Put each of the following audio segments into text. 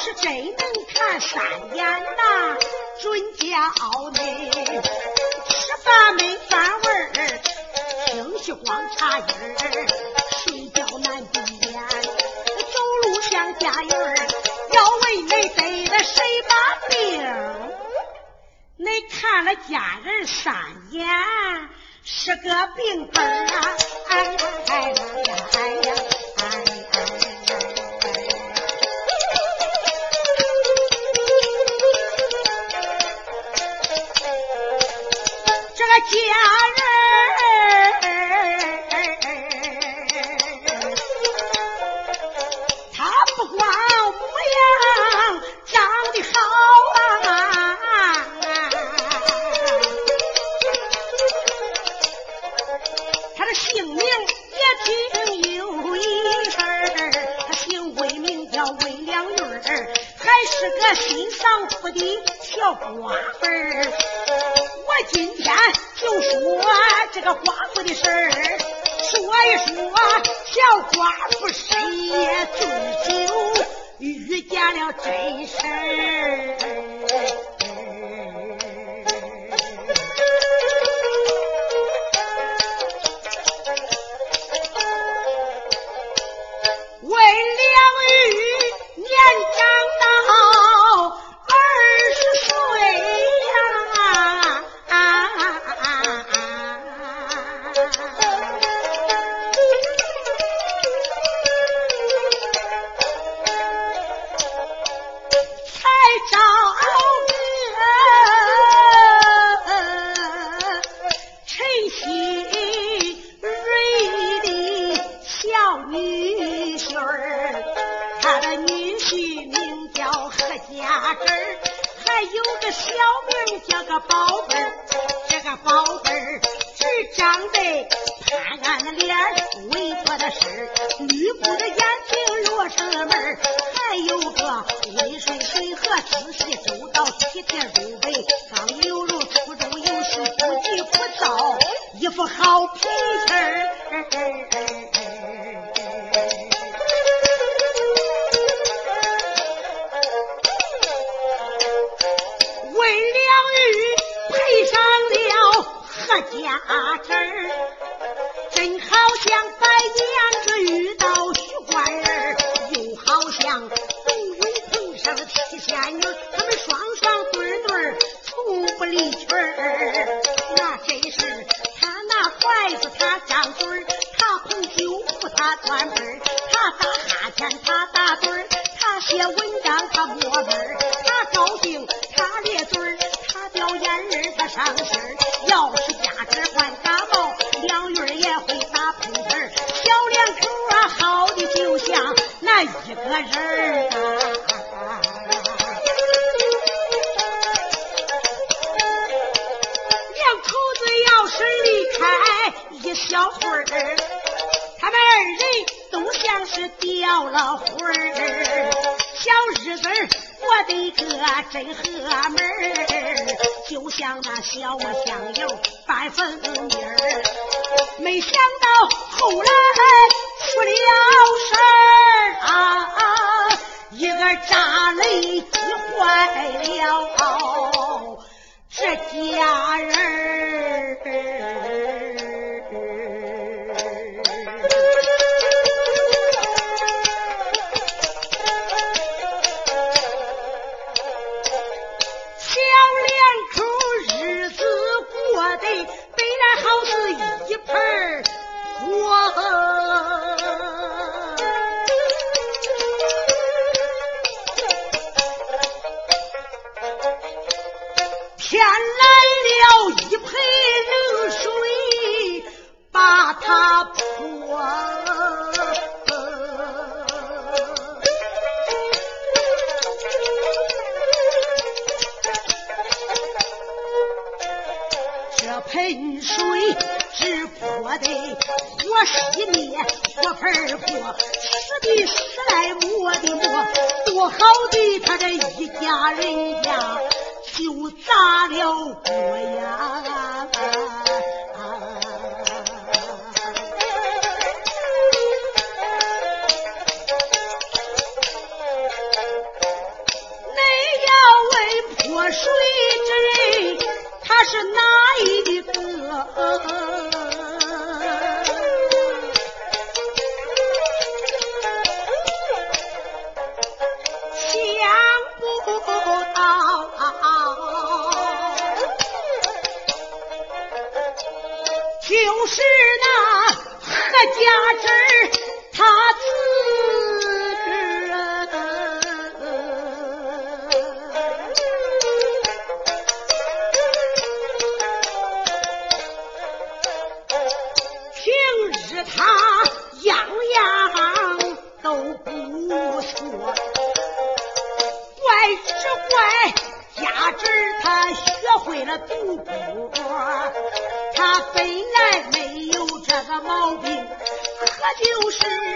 是真能看三眼呐，准叫你吃饭没饭味儿，听戏光茶音儿，睡觉难闭眼，走路像家人儿。你得了谁把病？你看了家人三眼，是个病根啊！哎呀哎呀哎呀家人，他不光模样长得好啊，他的姓名也挺有意思儿，他姓魏，名叫魏良玉，还是个新上府的小寡妇儿，我今天。就说这个寡妇的事儿，说一说小寡妇深夜醉酒遇见了真事儿。写文章，他摸本儿，他高兴，他咧嘴儿，他掉眼儿，他伤心儿，要。好的他这一家人。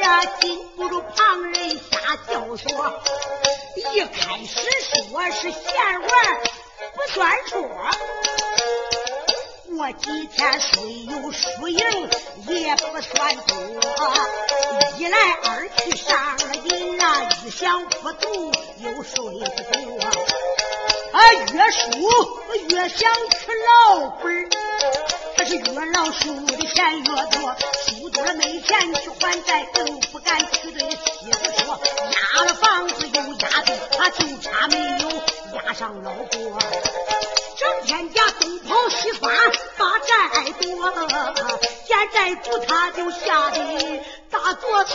啊，禁不住旁人瞎教唆。一开始说是闲玩，不算数。过几天虽有输赢，也不算多。一来二去上了瘾啊，一想不读又睡不着。啊，越输越想吃老本是越老输的钱越多，输多了没钱去还债，更不敢去对妻子说。压了房子又压地，他就差没有压上老婆。整天家东跑西窜把债多，见债主他就吓得打哆嗦。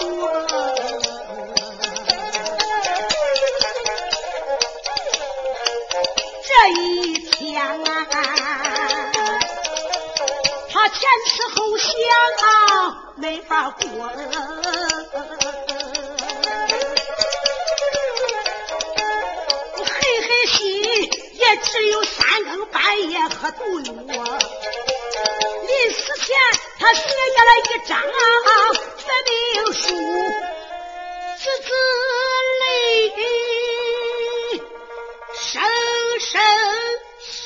这一天啊，他前吃后想啊，没法过。嘿嘿心也只有三更半夜喝毒药。临死前，他写下了一张绝命书，字字泪声。声血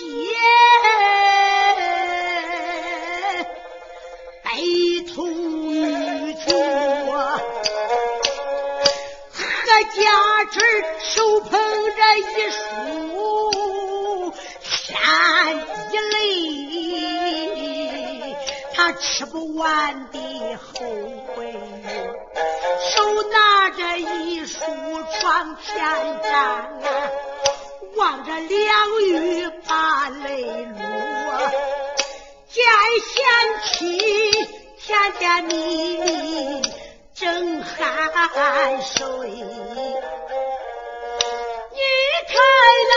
手捧着一书千滴泪，他吃不完的后悔手拿着一书床前站。望着两玉把泪落，见贤妻甜甜蜜蜜正酣睡。你看那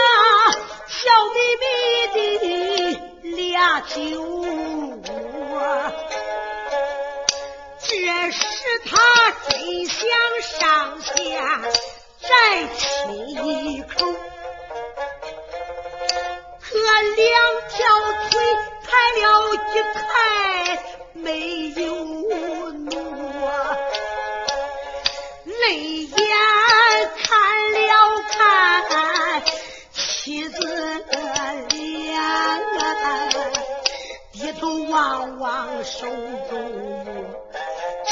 笑眯眯的俩酒窝，这是他真想上下再亲一口。可两条腿抬了一抬，没有挪，泪低头望望手中，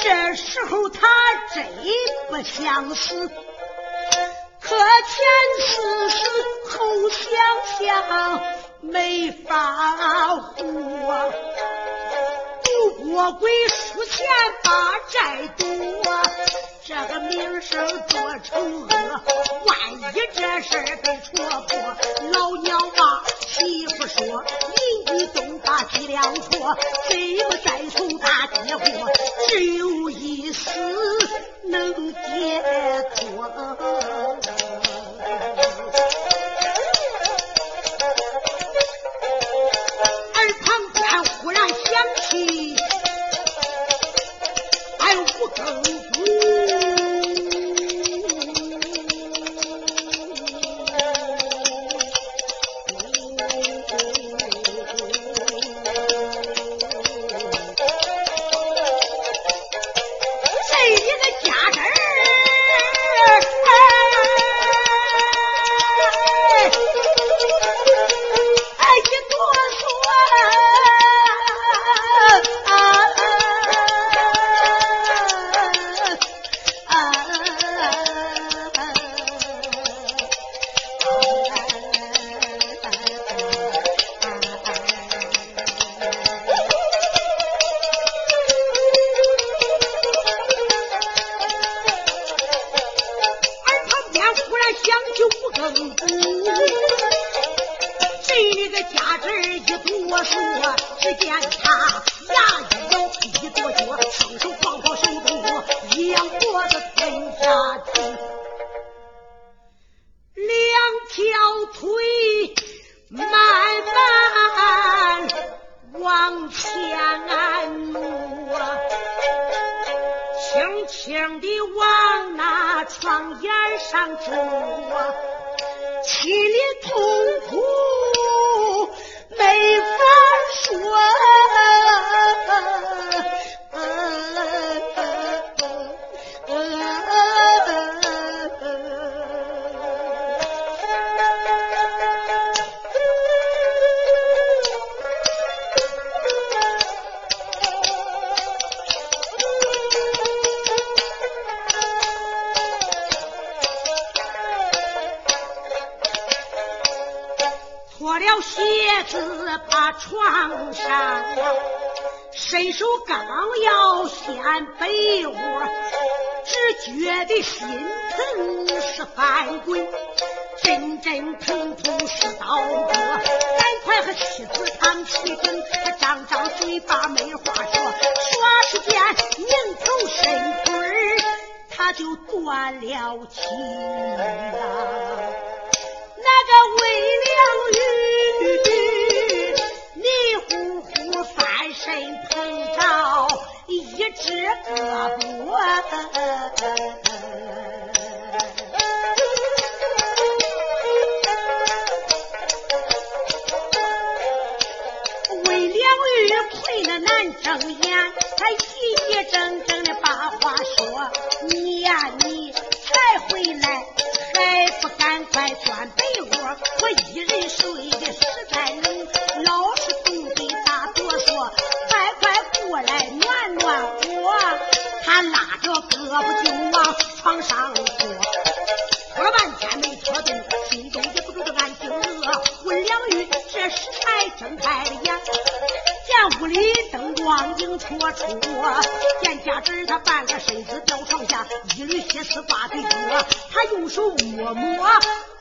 这时候他真不想死。可前思思后想想，没法活。不过鬼输钱把债多，这个名声做丑恶。万一这事被戳破，老娘把媳妇，大西两错，怎么再受心疼是翻滚，阵阵疼痛是刀割。赶快和妻子谈齐整，他张张嘴巴没话说，耍时间拧头伸腿他就断了气一只胳膊，魏良玉赔了难睁眼，他一一整整的把话说：你呀，你影绰绰，见家侄他半个身子掉床下，一缕血丝挂嘴角，他用手摸摸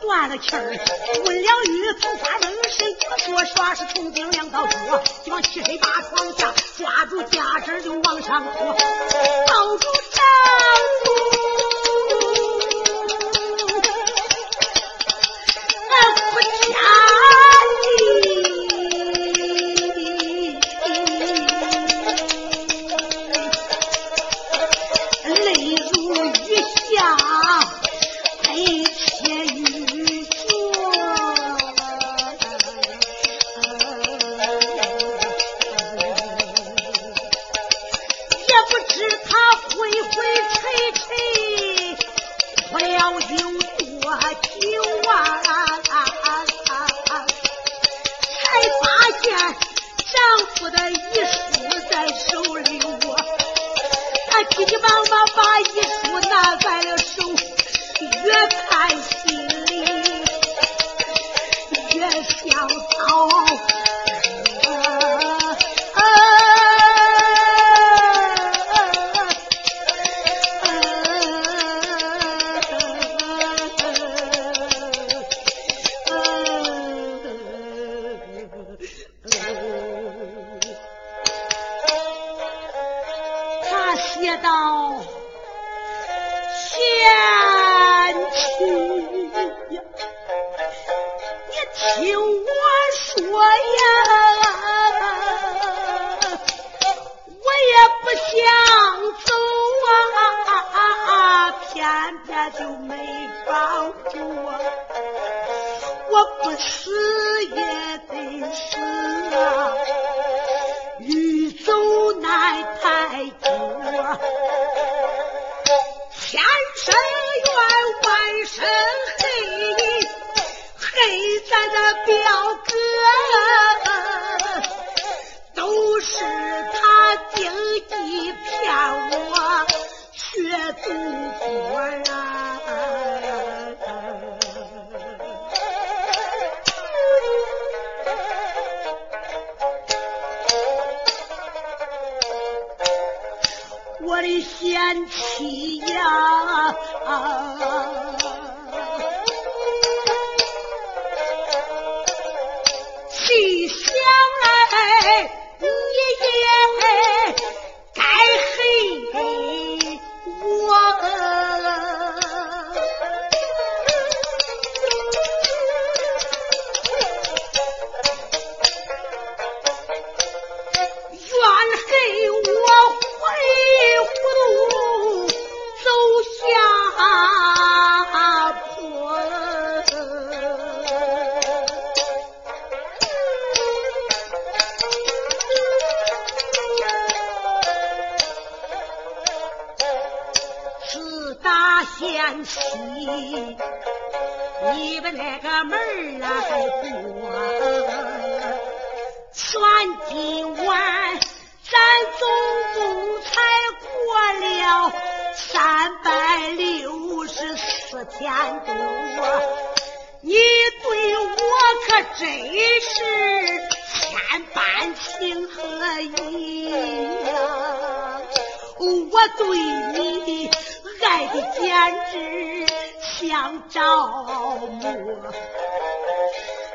断了气儿。问良玉头发愣谁说耍是从顶两道脚，急忙起身把床下。抓住家珍就往上拖，抱住丈情和意呀！我对你爱的简直像着魔，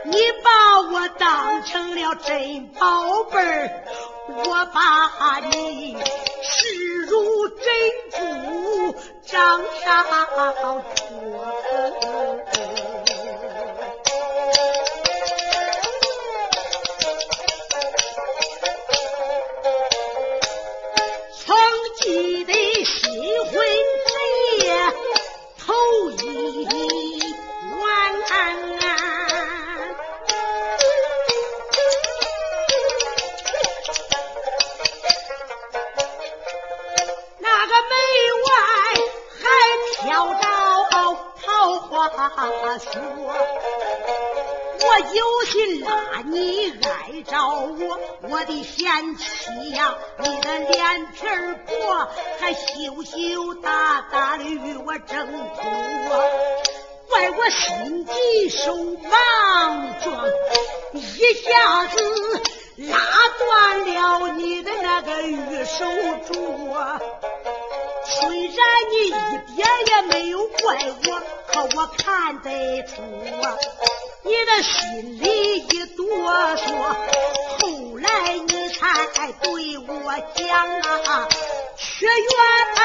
你把我当成了真宝贝儿，我把你视如珍珠，掌上托。说，我有心拉你挨着我，我的贤妻呀，你的脸皮薄，还羞羞答答的与我挣脱，怪我心急手忙撞，一下子拉断了你的那个玉手镯。虽然你一点也没有怪我，可我看得出啊，你的心里一哆嗦。后来你才对我讲啊，却原来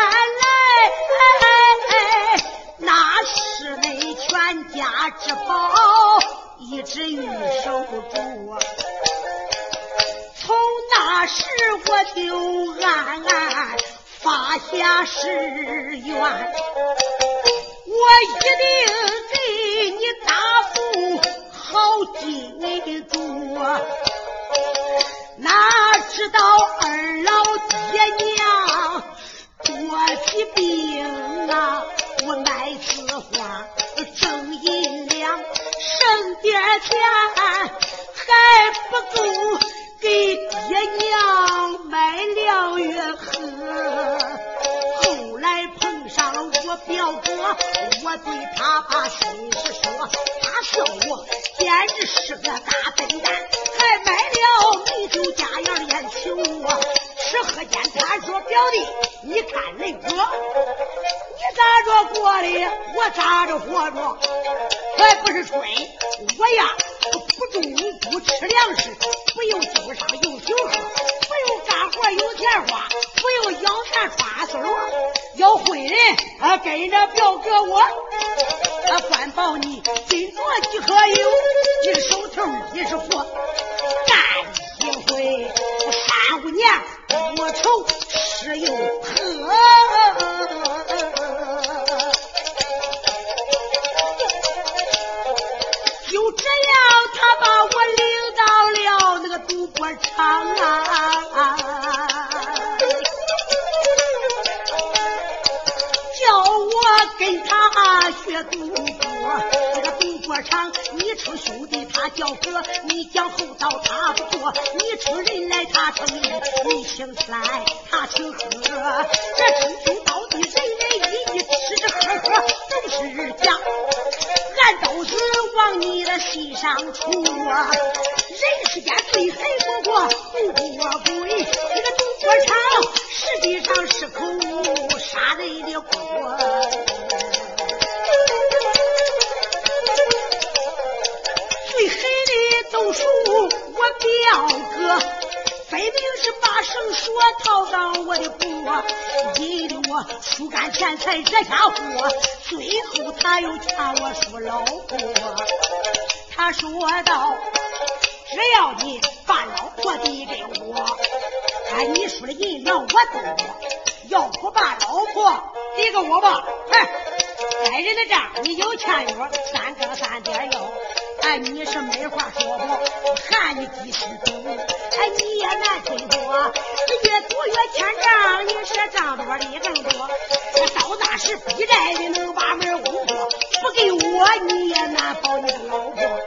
那是你全家之宝，一只玉手镯。从那时我就暗暗。发下誓愿，我一定给你答复。好记住。哪知道二老爹娘多起病啊，我卖此花挣银两，剩点钱还不够给爹娘买了药喝。后来碰上了我表哥，我对他把心事说，他笑我简直是个大笨蛋，还买了美酒佳肴宴请我吃喝间，他说表弟，你看恁哥，你咋着过的，我咋着活着，还不是吹，我呀不种不吃粮食，不用酒上有酒喝，不用干活有钱花，不用养钱穿丝罗。要会人啊，跟着表哥我，啊，关保你金镯几颗有，你的手头你是活，干一回三五年不愁吃又喝。叫哥，你讲厚道他不做，你出人来他称义，你请吃来他请喝，这称兄道弟人人义义吃吃喝喝都是假，俺都是往你的心上戳，人世间最递给我吧，哎，该人的账你有欠约，三哥三点要。”哎，你是没话说不？喊你几时走？哎，你也难听说。越多越欠账，你是账多的更多。这到那时逼债的能把门攻破，不给我你也难保你的老婆。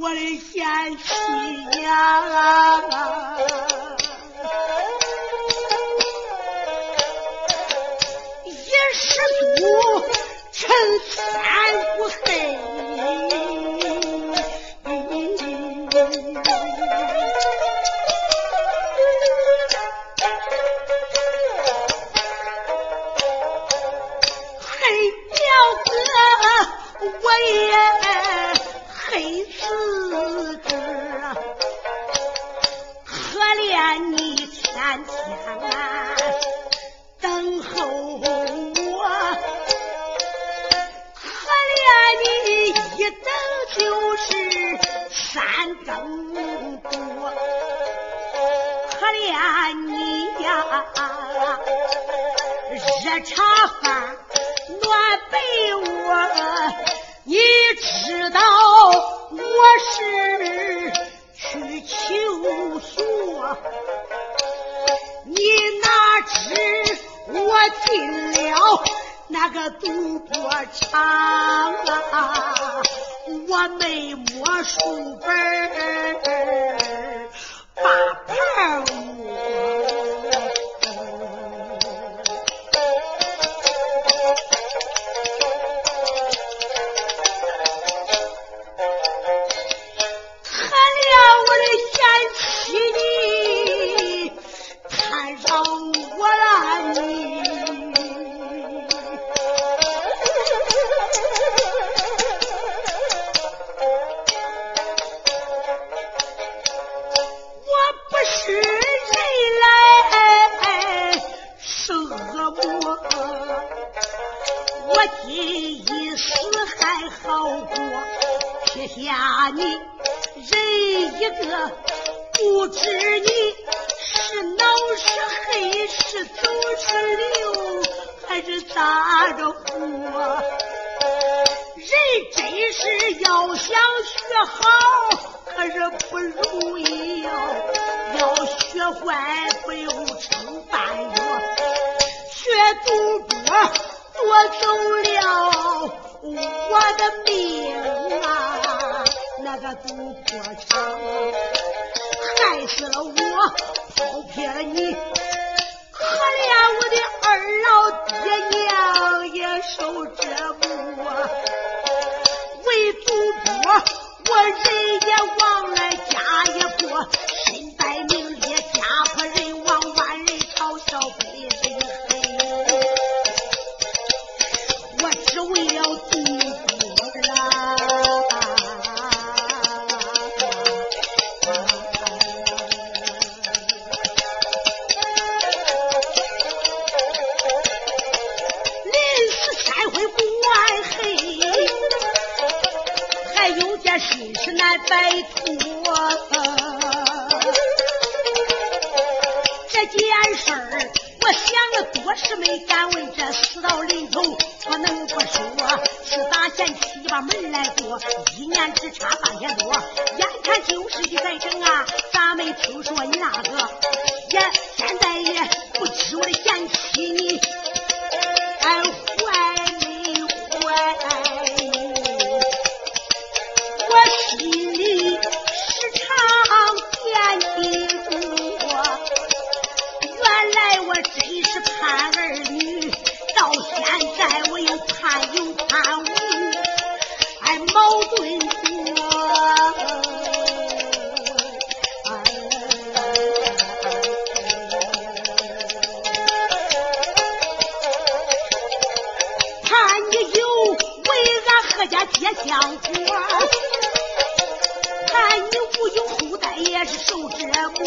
我的贤妻呀，师徒陈三我恨表哥我也就是三更多，可怜你呀，热茶饭，暖被窝，你知道我是去求索，你哪知我进了。那个赌博场啊，我没摸书本儿。家结香火看你无有后代也是受这苦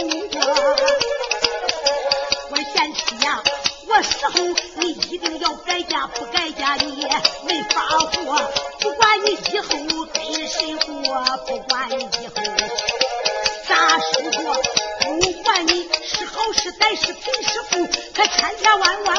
我的贤妻呀我死后你一定要改嫁不改嫁你也没法活。不管你以后跟谁过不管你以后咋生活不管你是好是歹是贫是富可千千万万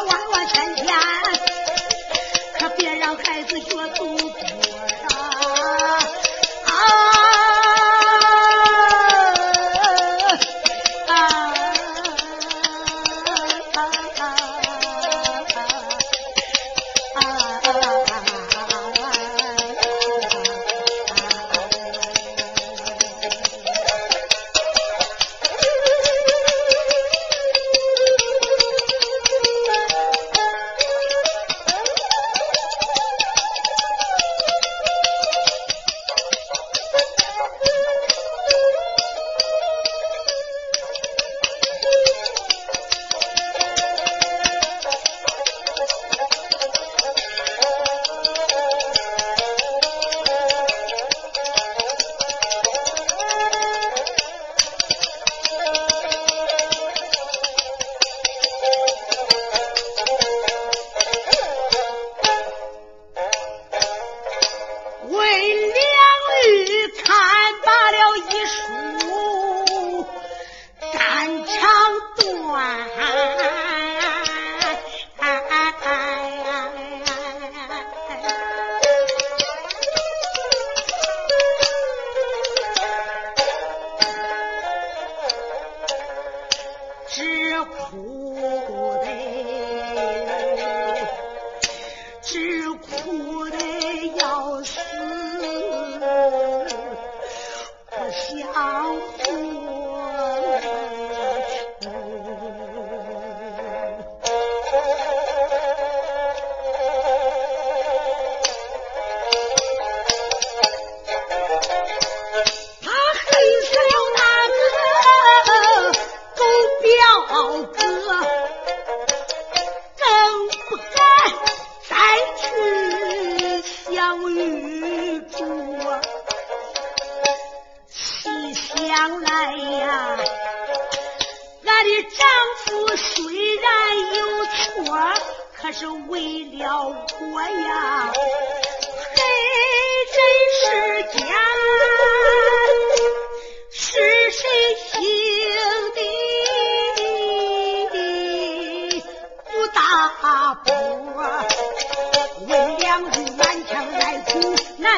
إلا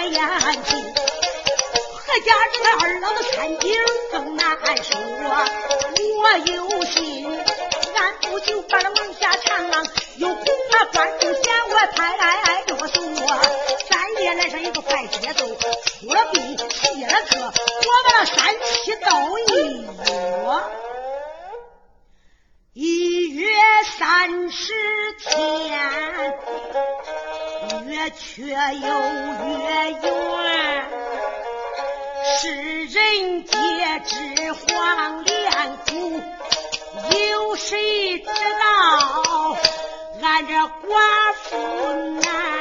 难呀，何家这他二老的看劲更难说。我有心，俺不就把那门下藏，又恐怕官府嫌我太。月三十天，月缺又月圆，世人皆知黄连苦，有谁知道俺这寡妇难。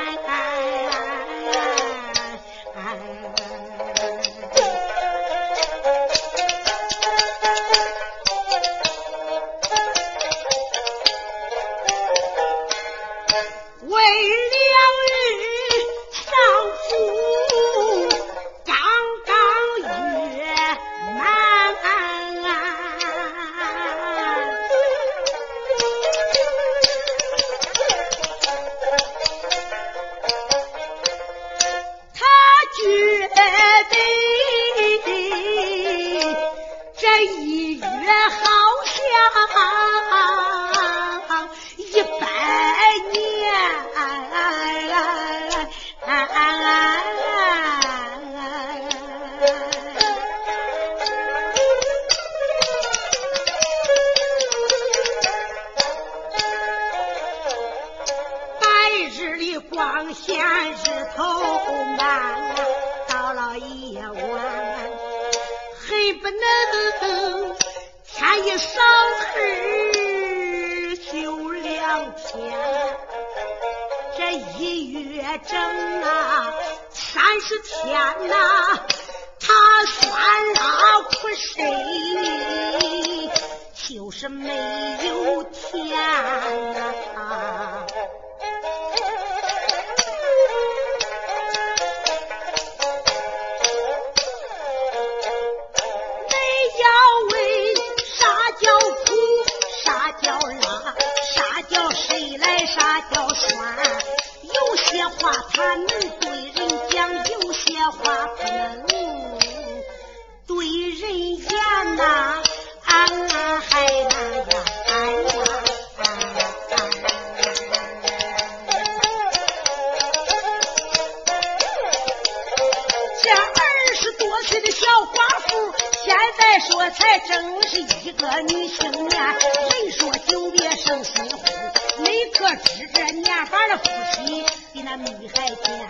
这夫妻比那蜜还甜。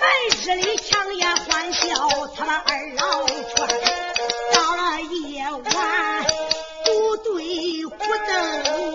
白日里强颜欢笑，他那二老圈。到了夜晚，不对胡瞪。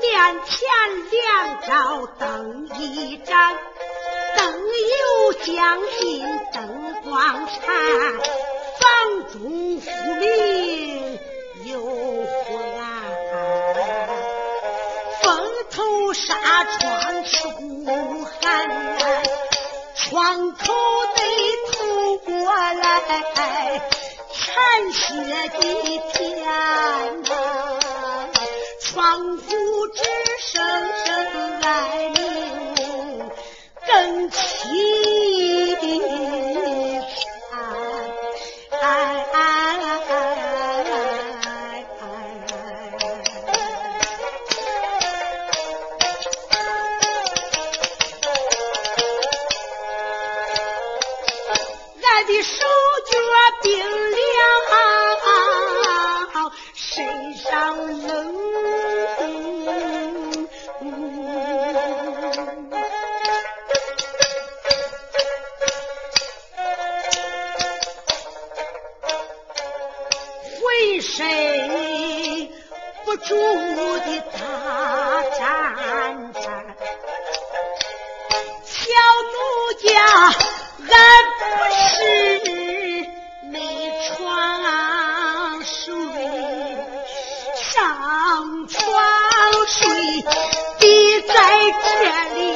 面前两照灯一盏，灯油将近灯光残，房中忽明又忽暗，风头纱窗出寒。窗口得透过来残雪的天呐，窗户之声声来。住的大宅子，小奴家，俺不是没床睡，上床睡，得在这里。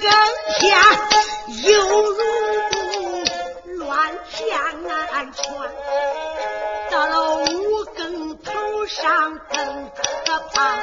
更加犹如乱箭暗穿，到了五更头上更可怕。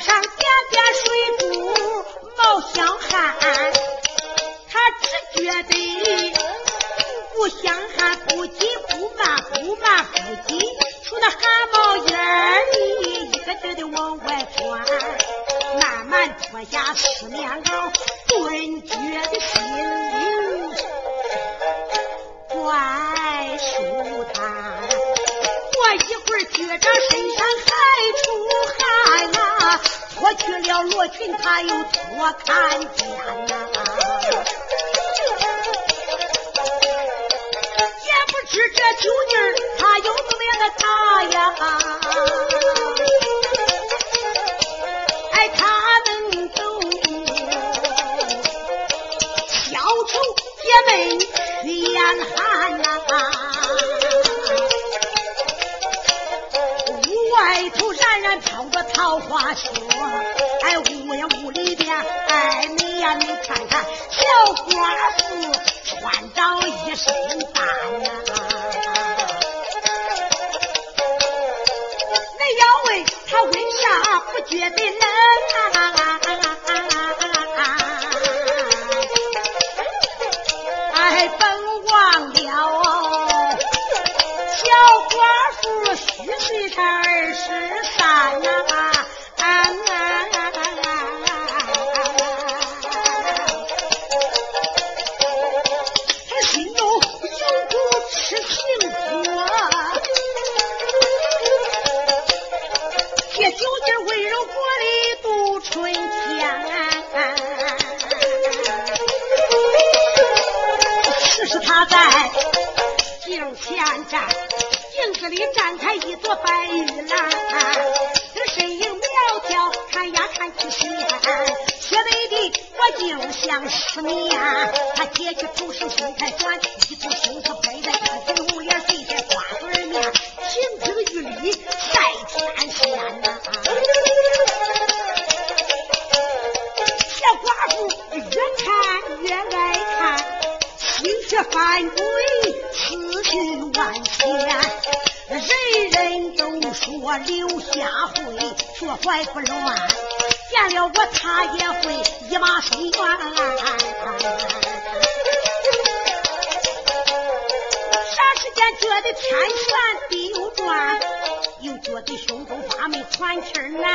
上点点水珠冒香汗，他只觉得不香汗不急不慢不慢不急，从那汗毛眼里一个劲的往外钻，慢慢脱下湿棉袄，顿觉的心灵怪舒坦。一会儿觉着身上还出汗呐、脱去了罗裙，他又脱看见呐、也不知这酒劲儿他有怎么样的大呀？哎，他们都小丑姐妹脸寒呐、白头冉冉飘着桃花雪，哎，屋呀屋里边，哎，你呀你看看，小寡妇穿着一身单呐。你要问他为啥不觉得冷啊？哎，甭忘了。虚岁才二十三啊他心中有苦吃尽多借酒劲温柔过的度春天实是他在镜前站。这里展开一朵白玉兰这身影苗条看呀看去稀罕雪白的我就像十年他揭起头是心态转怀不乱，见了我他也会一马伸冤。啥时间觉得天旋地又转，又觉得胸中发闷喘气难，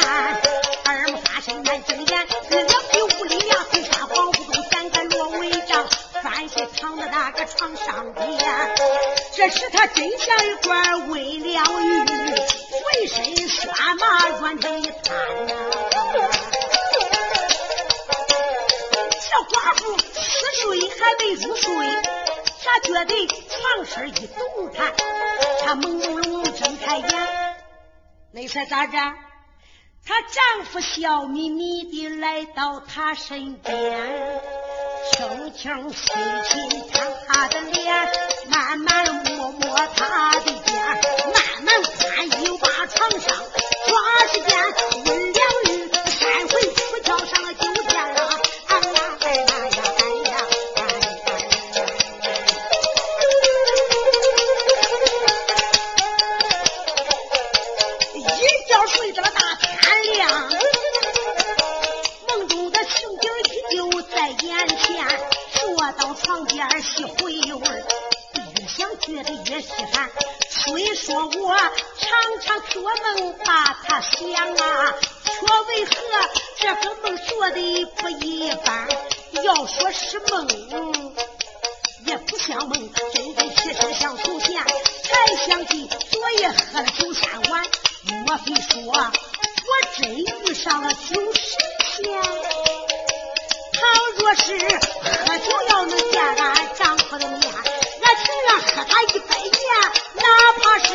二目发生难睁眼，两腿无力量，腿上晃不动，三个罗围帐，翻身躺在那个床上边。这时他真像一块微凉玉，浑身酸麻软成一滩呐。小寡妇似睡还没入睡，他觉得床身一动弹，他朦胧胧睁开眼，你说咋着？她丈夫笑眯眯的来到她身边，轻轻亲亲她的脸，慢慢摸摸她的肩，又把床上抓时间温两日，三回不叫上了酒店了。哎呀哎呀哎呀哎呀哎呀！一觉睡到了大天亮，梦中的情景依旧在眼前，坐到床边细回味，越想觉得越稀罕。虽说我常常做梦把他想啊，却为何这个梦做的不一般？要说是梦，也不像梦，真真切切像从前。才想起昨夜喝了酒三碗，莫非说我真遇上了酒神仙？倘若是喝酒要能见俺丈夫的面，俺情愿喝他一百年，哪怕是